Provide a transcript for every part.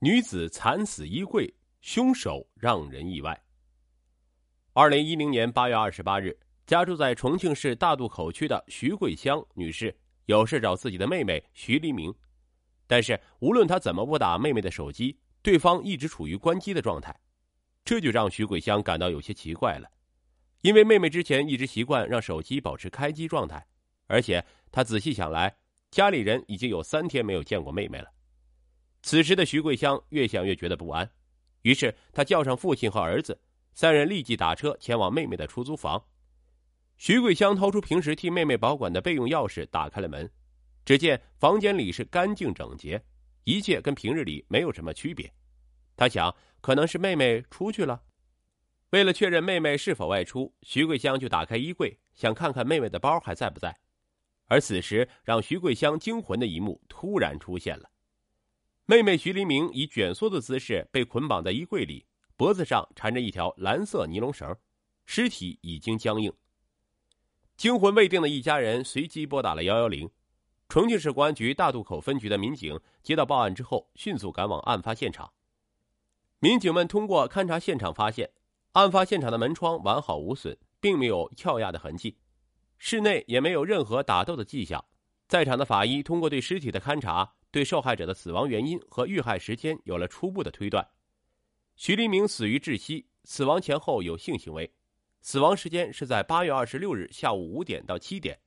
女子惨死衣柜，凶手让人意外。二零一零年八月二十八日，家住在重庆市大渡口区的徐桂香女士有事找自己的妹妹徐黎明，但是无论她怎么拨打妹妹的手机，对方一直处于关机的状态，这就让徐桂香感到有些奇怪了。因为妹妹之前一直习惯让手机保持开机状态，而且她仔细想来，家里人已经有三天没有见过妹妹了。此时的徐桂香越想越觉得不安，于是她叫上父亲和儿子，三人立即打车前往妹妹的出租房。徐桂香掏出平时替妹妹保管的备用钥匙，打开了门。只见房间里是干净整洁，一切跟平日里没有什么区别。他想，可能是妹妹出去了。为了确认妹妹是否外出，徐桂香就打开衣柜，想看看妹妹的包还在不在。而此时，让徐桂香惊魂的一幕突然出现了。妹妹徐黎明以卷缩的姿势被捆绑在衣柜里，脖子上缠着一条蓝色尼龙绳，尸体已经僵硬。惊魂未定的一家人随即拨打了幺幺零。重庆市公安局大渡口分局的民警接到报案之后，迅速赶往案发现场。民警们通过勘查现场发现，案发现场的门窗完好无损，并没有撬压的痕迹，室内也没有任何打斗的迹象。在场的法医通过对尸体的勘查。对受害者的死亡原因和遇害时间有了初步的推断。徐黎明死于窒息，死亡前后有性行为，死亡时间是在八月二十六日下午五点到七点。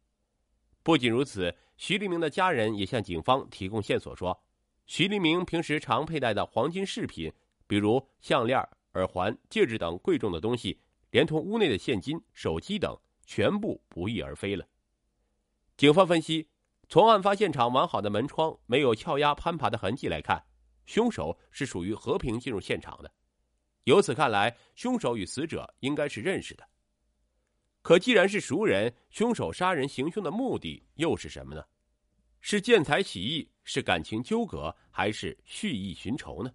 不仅如此，徐黎明的家人也向警方提供线索说，徐黎明平时常佩戴的黄金饰品，比如项链、耳环、戒指等贵重的东西，连同屋内的现金、手机等，全部不翼而飞了。警方分析。从案发现场完好的门窗没有撬压攀爬的痕迹来看，凶手是属于和平进入现场的。由此看来，凶手与死者应该是认识的。可既然是熟人，凶手杀人行凶的目的又是什么呢？是见财起意，是感情纠葛，还是蓄意寻仇呢？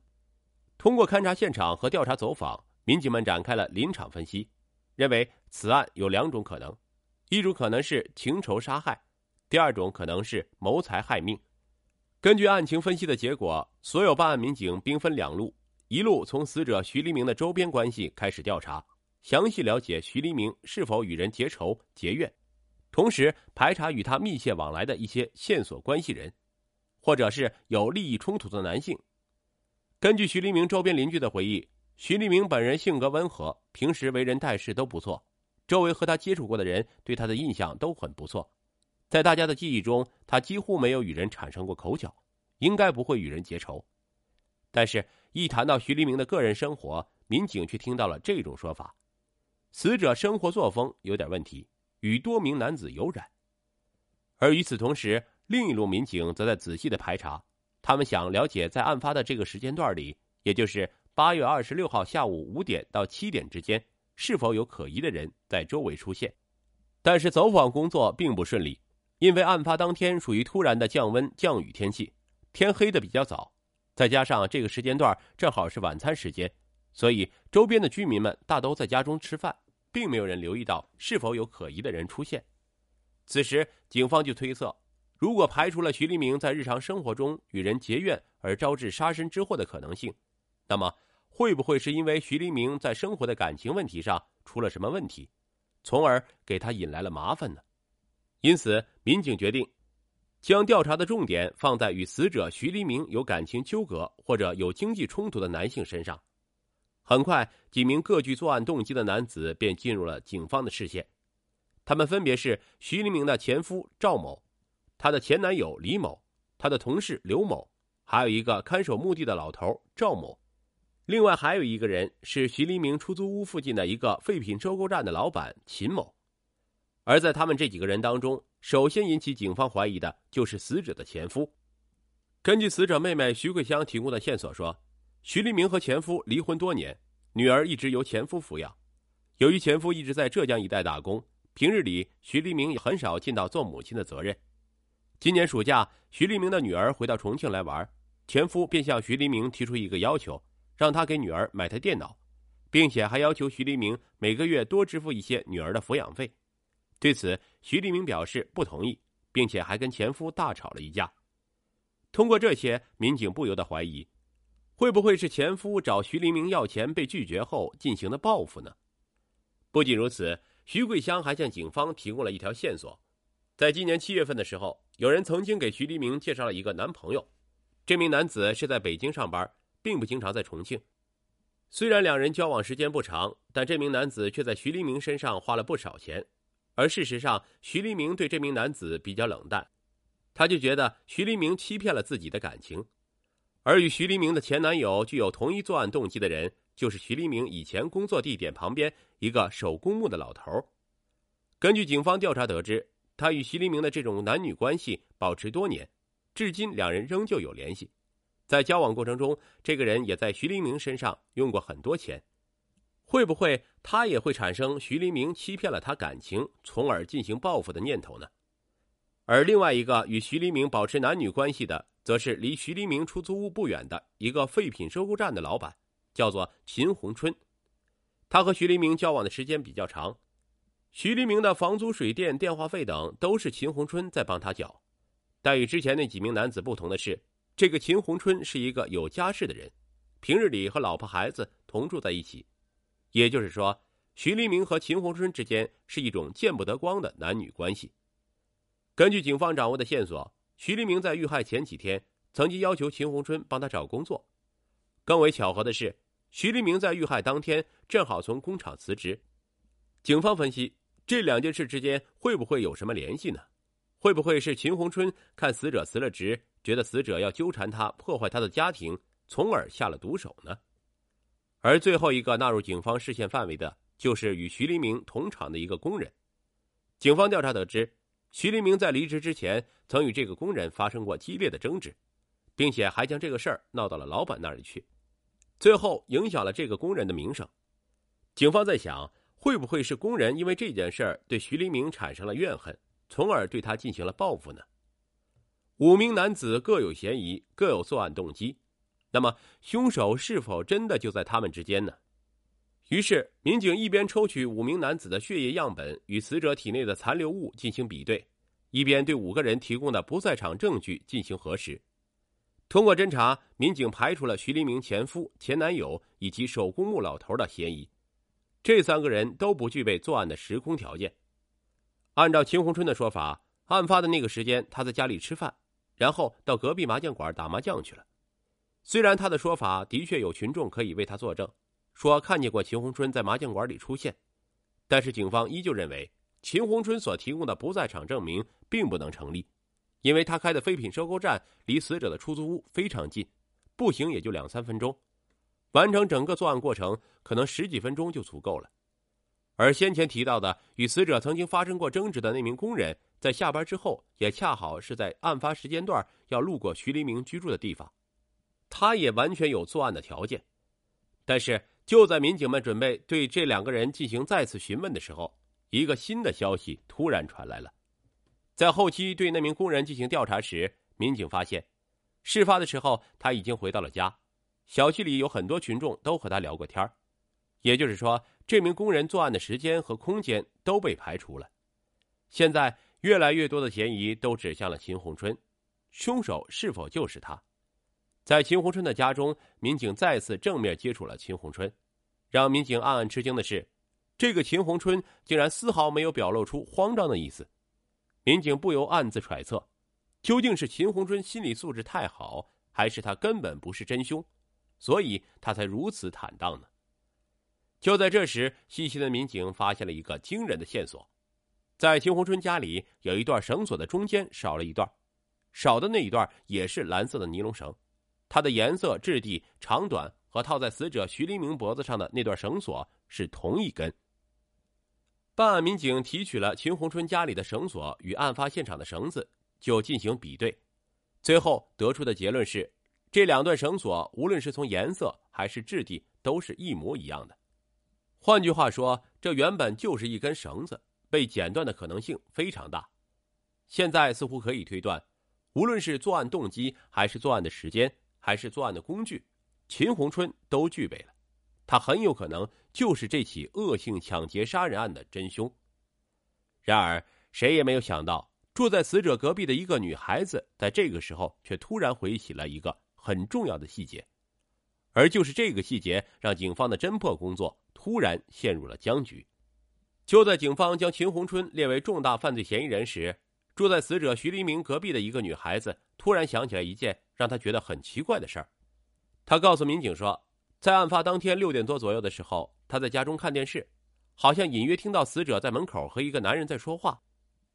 通过勘察现场和调查走访，民警们展开了临场分析，认为此案有两种可能：一种可能是情仇杀害。第二种可能是谋财害命。根据案情分析的结果，所有办案民警兵分两路：一路从死者徐黎明的周边关系开始调查，详细了解徐黎明是否与人结仇结怨，同时排查与他密切往来的一些线索关系人，或者是有利益冲突的男性。根据徐黎明周边邻居的回忆，徐黎明本人性格温和，平时为人待事都不错，周围和他接触过的人对他的印象都很不错。在大家的记忆中，他几乎没有与人产生过口角，应该不会与人结仇。但是，一谈到徐黎明的个人生活，民警却听到了这种说法：死者生活作风有点问题，与多名男子有染。而与此同时，另一路民警则在仔细的排查，他们想了解在案发的这个时间段里，也就是八月二十六号下午五点到七点之间，是否有可疑的人在周围出现。但是，走访工作并不顺利。因为案发当天属于突然的降温降雨天气，天黑的比较早，再加上这个时间段正好是晚餐时间，所以周边的居民们大都在家中吃饭，并没有人留意到是否有可疑的人出现。此时，警方就推测，如果排除了徐黎明在日常生活中与人结怨而招致杀身之祸的可能性，那么会不会是因为徐黎明在生活的感情问题上出了什么问题，从而给他引来了麻烦呢？因此，民警决定将调查的重点放在与死者徐黎明有感情纠葛或者有经济冲突的男性身上。很快，几名各具作案动机的男子便进入了警方的视线。他们分别是徐黎明的前夫赵某、他的前男友李某、他的同事刘某，还有一个看守墓地的老头赵某。另外，还有一个人是徐黎明出租屋附近的一个废品收购站的老板秦某。而在他们这几个人当中，首先引起警方怀疑的就是死者的前夫。根据死者妹妹徐桂香提供的线索说，徐黎明和前夫离婚多年，女儿一直由前夫抚养。由于前夫一直在浙江一带打工，平日里徐黎明也很少尽到做母亲的责任。今年暑假，徐黎明的女儿回到重庆来玩，前夫便向徐黎明提出一个要求，让他给女儿买台电脑，并且还要求徐黎明每个月多支付一些女儿的抚养费。对此，徐立明表示不同意，并且还跟前夫大吵了一架。通过这些，民警不由得怀疑，会不会是前夫找徐黎明要钱被拒绝后进行的报复呢？不仅如此，徐桂香还向警方提供了一条线索：在今年七月份的时候，有人曾经给徐黎明介绍了一个男朋友，这名男子是在北京上班，并不经常在重庆。虽然两人交往时间不长，但这名男子却在徐黎明身上花了不少钱。而事实上，徐黎明对这名男子比较冷淡，他就觉得徐黎明欺骗了自己的感情。而与徐黎明的前男友具有同一作案动机的人，就是徐黎明以前工作地点旁边一个守公墓的老头。根据警方调查得知，他与徐黎明的这种男女关系保持多年，至今两人仍旧有联系。在交往过程中，这个人也在徐黎明身上用过很多钱。会不会他也会产生徐黎明欺骗了他感情，从而进行报复的念头呢？而另外一个与徐黎明保持男女关系的，则是离徐黎明出租屋不远的一个废品收购站的老板，叫做秦红春。他和徐黎明交往的时间比较长，徐黎明的房租、水电、电话费等都是秦红春在帮他缴。但与之前那几名男子不同的是，这个秦红春是一个有家室的人，平日里和老婆孩子同住在一起。也就是说，徐黎明和秦红春之间是一种见不得光的男女关系。根据警方掌握的线索，徐黎明在遇害前几天曾经要求秦红春帮他找工作。更为巧合的是，徐黎明在遇害当天正好从工厂辞职。警方分析，这两件事之间会不会有什么联系呢？会不会是秦红春看死者辞了职，觉得死者要纠缠他、破坏他的家庭，从而下了毒手呢？而最后一个纳入警方视线范围的，就是与徐黎明同厂的一个工人。警方调查得知，徐黎明在离职之前，曾与这个工人发生过激烈的争执，并且还将这个事儿闹到了老板那里去，最后影响了这个工人的名声。警方在想，会不会是工人因为这件事儿对徐黎明产生了怨恨，从而对他进行了报复呢？五名男子各有嫌疑，各有作案动机。那么，凶手是否真的就在他们之间呢？于是，民警一边抽取五名男子的血液样本与死者体内的残留物进行比对，一边对五个人提供的不在场证据进行核实。通过侦查，民警排除了徐黎明前夫、前男友以及手工木老头的嫌疑，这三个人都不具备作案的时空条件。按照秦红春的说法，案发的那个时间，他在家里吃饭，然后到隔壁麻将馆打麻将去了。虽然他的说法的确有群众可以为他作证，说看见过秦红春在麻将馆里出现，但是警方依旧认为秦红春所提供的不在场证明并不能成立，因为他开的废品收购站离死者的出租屋非常近，步行也就两三分钟，完成整个作案过程可能十几分钟就足够了。而先前提到的与死者曾经发生过争执的那名工人，在下班之后也恰好是在案发时间段要路过徐黎明居住的地方。他也完全有作案的条件，但是就在民警们准备对这两个人进行再次询问的时候，一个新的消息突然传来了。在后期对那名工人进行调查时，民警发现，事发的时候他已经回到了家，小区里有很多群众都和他聊过天也就是说，这名工人作案的时间和空间都被排除了。现在，越来越多的嫌疑都指向了秦红春，凶手是否就是他？在秦红春的家中，民警再次正面接触了秦红春。让民警暗暗吃惊的是，这个秦红春竟然丝毫没有表露出慌张的意思。民警不由暗自揣测，究竟是秦红春心理素质太好，还是他根本不是真凶，所以他才如此坦荡呢？就在这时，细心的民警发现了一个惊人的线索：在秦红春家里有一段绳索的中间少了一段，少的那一段也是蓝色的尼龙绳。它的颜色、质地、长短和套在死者徐黎明脖子上的那段绳索是同一根。办案民警提取了秦红春家里的绳索与案发现场的绳子，就进行比对，最后得出的结论是，这两段绳索无论是从颜色还是质地都是一模一样的。换句话说，这原本就是一根绳子，被剪断的可能性非常大。现在似乎可以推断，无论是作案动机还是作案的时间。还是作案的工具，秦红春都具备了，他很有可能就是这起恶性抢劫杀人案的真凶。然而，谁也没有想到，住在死者隔壁的一个女孩子，在这个时候却突然回忆起了一个很重要的细节：而就是这个细节，让警方的侦破工作突然陷入了僵局。就在警方将秦红春列为重大犯罪嫌疑人时，住在死者徐黎明隔壁的一个女孩子突然想起来一件让他觉得很奇怪的事儿。他告诉民警说，在案发当天六点多左右的时候，他在家中看电视，好像隐约听到死者在门口和一个男人在说话，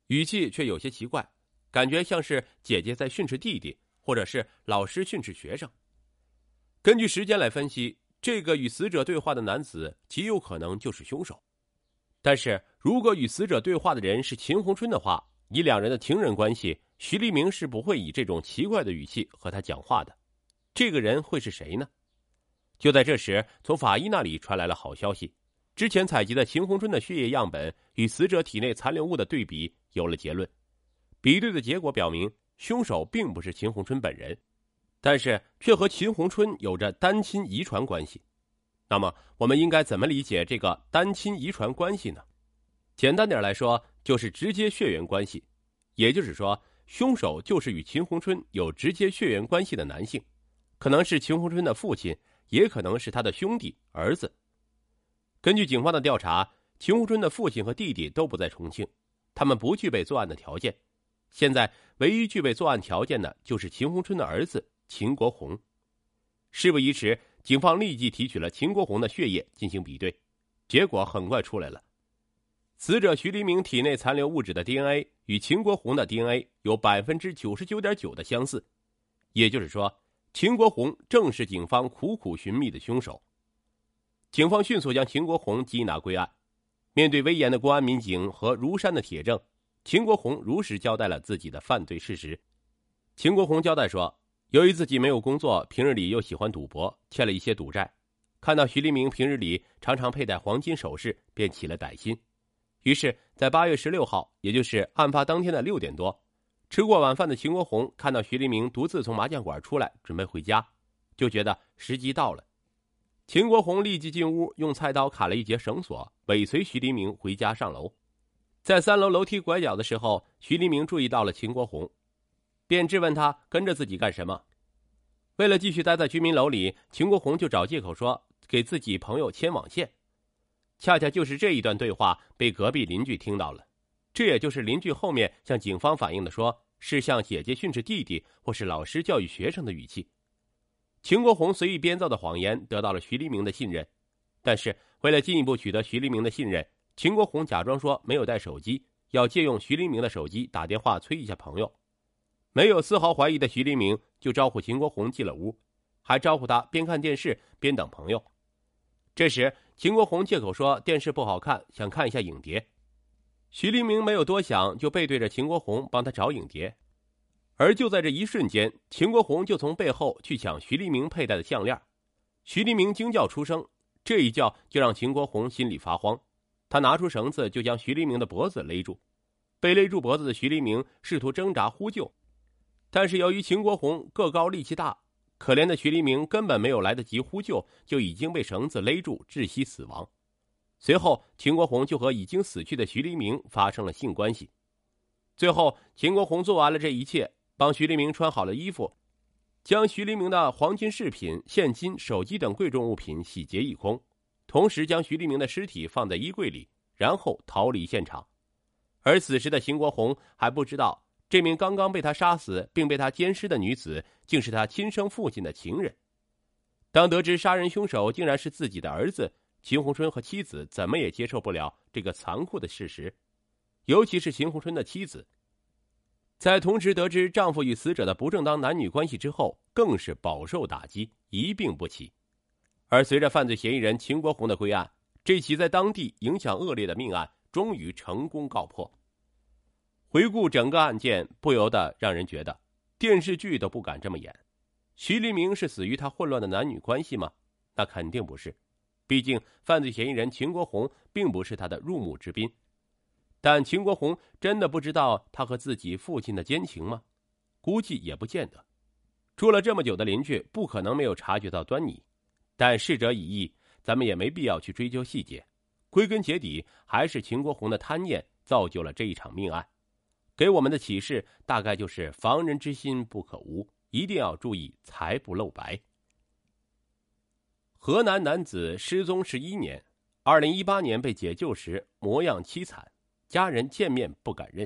语气却有些奇怪，感觉像是姐姐在训斥弟弟，或者是老师训斥学生。根据时间来分析，这个与死者对话的男子极有可能就是凶手。但是如果与死者对话的人是秦红春的话，以两人的情人关系，徐立明是不会以这种奇怪的语气和他讲话的。这个人会是谁呢？就在这时，从法医那里传来了好消息：之前采集的秦红春的血液样本与死者体内残留物的对比有了结论。比对的结果表明，凶手并不是秦红春本人。但是却和秦红春有着单亲遗传关系，那么我们应该怎么理解这个单亲遗传关系呢？简单点来说，就是直接血缘关系，也就是说，凶手就是与秦红春有直接血缘关系的男性，可能是秦红春的父亲，也可能是他的兄弟、儿子。根据警方的调查，秦红春的父亲和弟弟都不在重庆，他们不具备作案的条件，现在唯一具备作案条件的就是秦红春的儿子。秦国红，事不宜迟，警方立即提取了秦国红的血液进行比对，结果很快出来了。死者徐黎明体内残留物质的 DNA 与秦国红的 DNA 有百分之九十九点九的相似，也就是说，秦国红正是警方苦苦寻觅的凶手。警方迅速将秦国红缉拿归案。面对威严的公安民警和如山的铁证，秦国红如实交代了自己的犯罪事实。秦国红交代说。由于自己没有工作，平日里又喜欢赌博，欠了一些赌债。看到徐黎明平日里常常佩戴黄金首饰，便起了歹心。于是，在八月十六号，也就是案发当天的六点多，吃过晚饭的秦国红看到徐黎明独自从麻将馆出来，准备回家，就觉得时机到了。秦国红立即进屋，用菜刀砍了一截绳索，尾随徐黎明回家上楼。在三楼楼梯拐角的时候，徐黎明注意到了秦国红。便质问他跟着自己干什么？为了继续待在居民楼里，秦国红就找借口说给自己朋友牵网线。恰恰就是这一段对话被隔壁邻居听到了，这也就是邻居后面向警方反映的，说是向姐姐训斥弟弟或是老师教育学生的语气。秦国红随意编造的谎言得到了徐黎明的信任，但是为了进一步取得徐黎明的信任，秦国红假装说没有带手机，要借用徐黎明的手机打电话催一下朋友。没有丝毫怀疑的徐黎明就招呼秦国红进了屋，还招呼他边看电视边等朋友。这时，秦国红借口说电视不好看，想看一下影碟。徐黎明没有多想，就背对着秦国红帮他找影碟。而就在这一瞬间，秦国红就从背后去抢徐黎明佩戴的项链。徐黎明惊叫出声，这一叫就让秦国红心里发慌。他拿出绳子就将徐黎明的脖子勒住。被勒住脖子的徐黎明试图挣扎呼救。但是由于秦国红个高力气大，可怜的徐黎明根本没有来得及呼救，就已经被绳子勒住，窒息死亡。随后，秦国红就和已经死去的徐黎明发生了性关系。最后，秦国红做完了这一切，帮徐黎明穿好了衣服，将徐黎明的黄金饰品、现金、手机等贵重物品洗劫一空，同时将徐黎明的尸体放在衣柜里，然后逃离现场。而此时的秦国红还不知道。这名刚刚被他杀死并被他奸尸的女子，竟是他亲生父亲的情人。当得知杀人凶手竟然是自己的儿子，秦红春和妻子怎么也接受不了这个残酷的事实。尤其是秦红春的妻子，在同时得知丈夫与死者的不正当男女关系之后，更是饱受打击，一病不起。而随着犯罪嫌疑人秦国红的归案，这起在当地影响恶劣的命案终于成功告破。回顾整个案件，不由得让人觉得，电视剧都不敢这么演。徐黎明是死于他混乱的男女关系吗？那肯定不是，毕竟犯罪嫌疑人秦国红并不是他的入幕之宾。但秦国红真的不知道他和自己父亲的奸情吗？估计也不见得。住了这么久的邻居，不可能没有察觉到端倪。但逝者已矣，咱们也没必要去追究细节。归根结底，还是秦国红的贪念造就了这一场命案。给我们的启示大概就是防人之心不可无，一定要注意财不露白。河南男子失踪十一年，二零一八年被解救时模样凄惨，家人见面不敢认。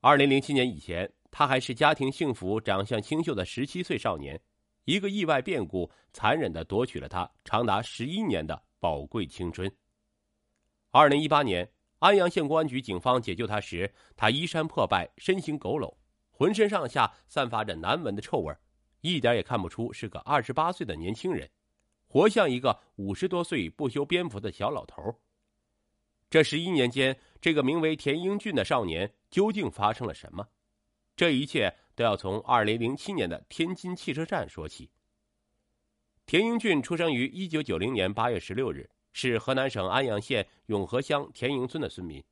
二零零七年以前，他还是家庭幸福、长相清秀的十七岁少年，一个意外变故残忍的夺取了他长达十一年的宝贵青春。二零一八年，安阳县公安局警方解救他时，他衣衫破败，身形佝偻，浑身上下散发着难闻的臭味，一点也看不出是个二十八岁的年轻人。活像一个五十多岁不修边幅的小老头。这十一年间，这个名为田英俊的少年究竟发生了什么？这一切都要从二零零七年的天津汽车站说起。田英俊出生于一九九零年八月十六日，是河南省安阳县永和乡田营村的村民。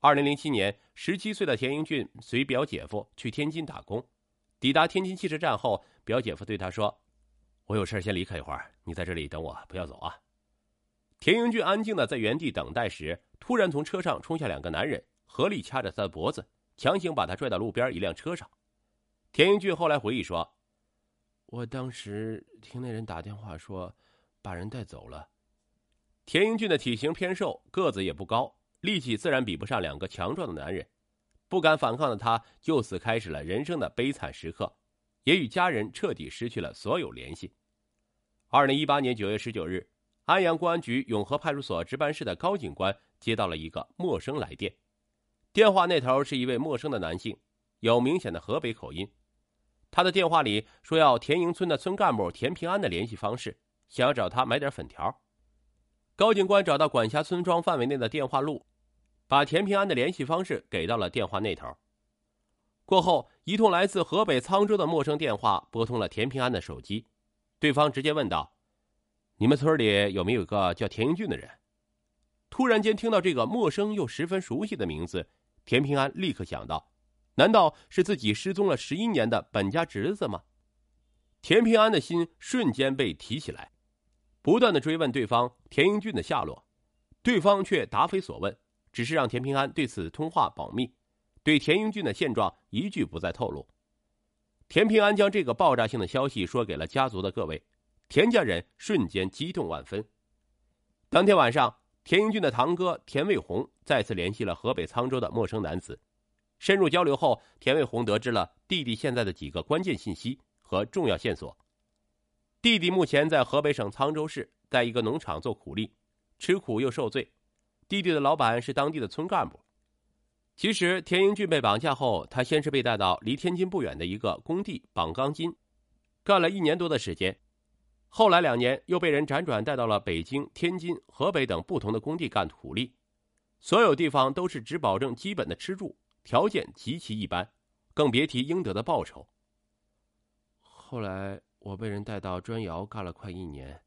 二零零七年，十七岁的田英俊随表姐夫去天津打工，抵达天津汽车站后，表姐夫对他说。我有事先离开一会儿，你在这里等我，不要走啊！田英俊安静的在原地等待时，突然从车上冲下两个男人，合力掐着他的脖子，强行把他拽到路边一辆车上。田英俊后来回忆说：“我当时听那人打电话说，把人带走了。”田英俊的体型偏瘦，个子也不高，力气自然比不上两个强壮的男人，不敢反抗的他，就此开始了人生的悲惨时刻。也与家人彻底失去了所有联系。二零一八年九月十九日，安阳公安局永和派出所值班室的高警官接到了一个陌生来电，电话那头是一位陌生的男性，有明显的河北口音。他的电话里说要田营村的村干部田平安的联系方式，想要找他买点粉条。高警官找到管辖村庄范围内的电话录，把田平安的联系方式给到了电话那头。过后，一通来自河北沧州的陌生电话拨通了田平安的手机，对方直接问道：“你们村里有没有个叫田英俊的人？”突然间听到这个陌生又十分熟悉的名字，田平安立刻想到：难道是自己失踪了十一年的本家侄子吗？田平安的心瞬间被提起来，不断的追问对方田英俊的下落，对方却答非所问，只是让田平安对此通话保密。对田英俊的现状一句不再透露。田平安将这个爆炸性的消息说给了家族的各位，田家人瞬间激动万分。当天晚上，田英俊的堂哥田卫红再次联系了河北沧州的陌生男子，深入交流后，田卫红得知了弟弟现在的几个关键信息和重要线索。弟弟目前在河北省沧州市，在一个农场做苦力，吃苦又受罪。弟弟的老板是当地的村干部。其实，田英俊被绑架后，他先是被带到离天津不远的一个工地绑钢筋，干了一年多的时间。后来两年又被人辗转带到了北京、天津、河北等不同的工地干苦力，所有地方都是只保证基本的吃住，条件极其一般，更别提应得的报酬。后来我被人带到砖窑干了快一年，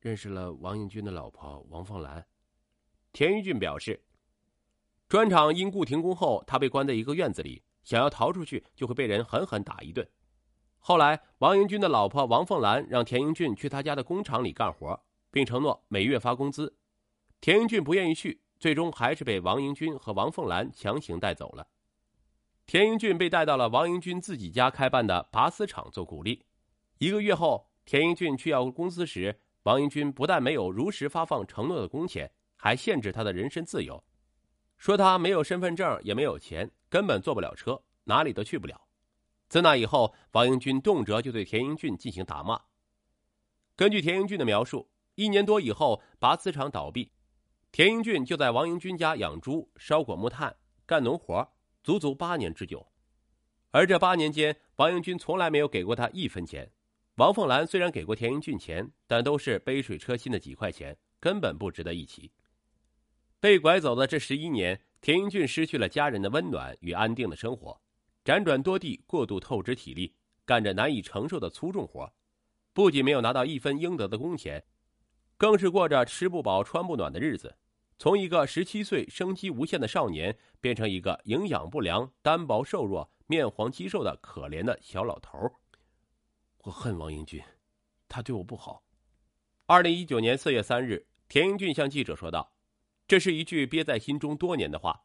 认识了王英军的老婆王凤兰。田英俊表示。砖厂因故停工后，他被关在一个院子里，想要逃出去就会被人狠狠打一顿。后来，王英军的老婆王凤兰让田英俊去他家的工厂里干活，并承诺每月发工资。田英俊不愿意去，最终还是被王英军和王凤兰强行带走了。田英俊被带到了王英军自己家开办的拔丝厂做苦力。一个月后，田英俊去要工资时，王英军不但没有如实发放承诺的工钱，还限制他的人身自由。说他没有身份证，也没有钱，根本坐不了车，哪里都去不了。自那以后，王英军动辄就对田英俊进行打骂。根据田英俊的描述，一年多以后，拔丝厂倒闭，田英俊就在王英军家养猪、烧果木炭、干农活，足足八年之久。而这八年间，王英军从来没有给过他一分钱。王凤兰虽然给过田英俊钱，但都是杯水车薪的几块钱，根本不值得一提。被拐走的这十一年，田英俊失去了家人的温暖与安定的生活，辗转多地，过度透支体力，干着难以承受的粗重活，不仅没有拿到一分应得的工钱，更是过着吃不饱穿不暖的日子。从一个十七岁生机无限的少年，变成一个营养不良、单薄瘦弱、面黄肌瘦的可怜的小老头。我恨王英俊，他对我不好。二零一九年四月三日，田英俊向记者说道。这是一句憋在心中多年的话，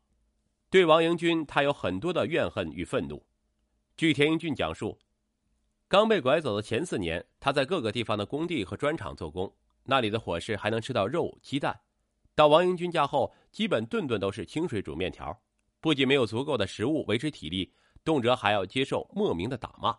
对王英俊，他有很多的怨恨与愤怒。据田英俊讲述，刚被拐走的前四年，他在各个地方的工地和砖厂做工，那里的伙食还能吃到肉、鸡蛋。到王英俊家后，基本顿顿都是清水煮面条，不仅没有足够的食物维持体力，动辄还要接受莫名的打骂。